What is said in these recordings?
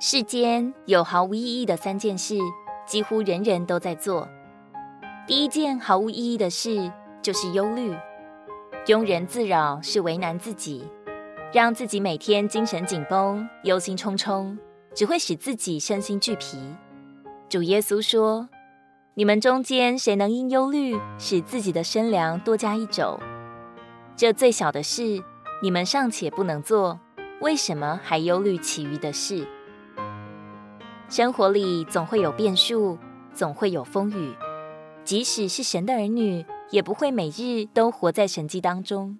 世间有毫无意义的三件事，几乎人人都在做。第一件毫无意义的事就是忧虑，庸人自扰是为难自己，让自己每天精神紧绷、忧心忡忡，只会使自己身心俱疲。主耶稣说：“你们中间谁能因忧虑使自己的身量多加一肘？这最小的事，你们尚且不能做，为什么还忧虑其余的事？”生活里总会有变数，总会有风雨。即使是神的儿女，也不会每日都活在神迹当中。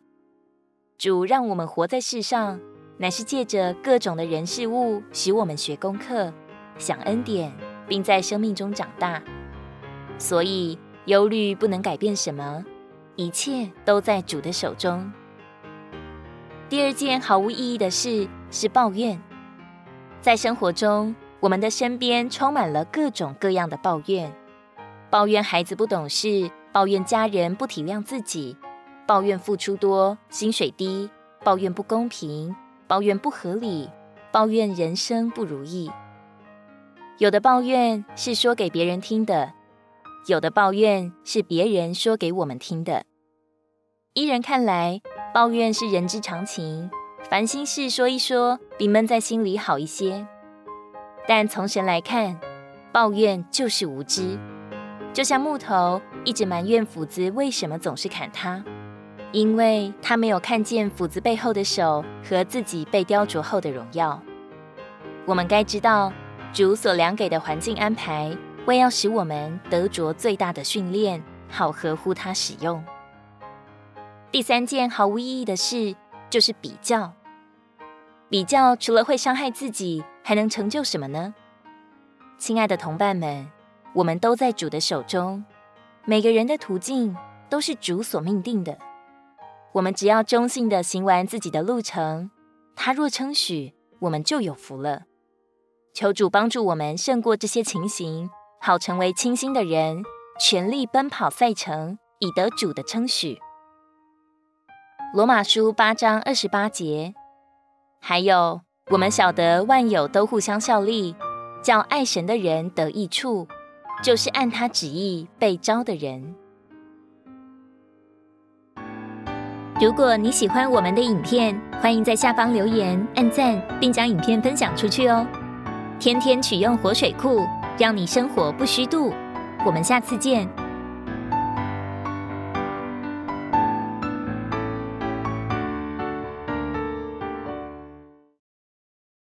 主让我们活在世上，乃是借着各种的人事物，使我们学功课、享恩典，并在生命中长大。所以忧虑不能改变什么，一切都在主的手中。第二件毫无意义的事是抱怨，在生活中。我们的身边充满了各种各样的抱怨，抱怨孩子不懂事，抱怨家人不体谅自己，抱怨付出多，薪水低，抱怨不公平，抱怨不合理，抱怨人生不如意。有的抱怨是说给别人听的，有的抱怨是别人说给我们听的。依人看来，抱怨是人之常情，烦心事说一说，比闷在心里好一些。但从神来看，抱怨就是无知，就像木头一直埋怨斧子为什么总是砍他，因为他没有看见斧子背后的手和自己被雕琢后的荣耀。我们该知道，主所量给的环境安排，为要使我们得着最大的训练，好合乎他使用。第三件毫无意义的事，就是比较。比较除了会伤害自己，还能成就什么呢？亲爱的同伴们，我们都在主的手中，每个人的途径都是主所命定的。我们只要忠信地行完自己的路程，他若称许，我们就有福了。求主帮助我们胜过这些情形，好成为清心的人，全力奔跑赛程，以得主的称许。罗马书八章二十八节。还有，我们晓得万有都互相效力，叫爱神的人得益处，就是按他旨意被招的人。如果你喜欢我们的影片，欢迎在下方留言、按赞，并将影片分享出去哦。天天取用活水库，让你生活不虚度。我们下次见。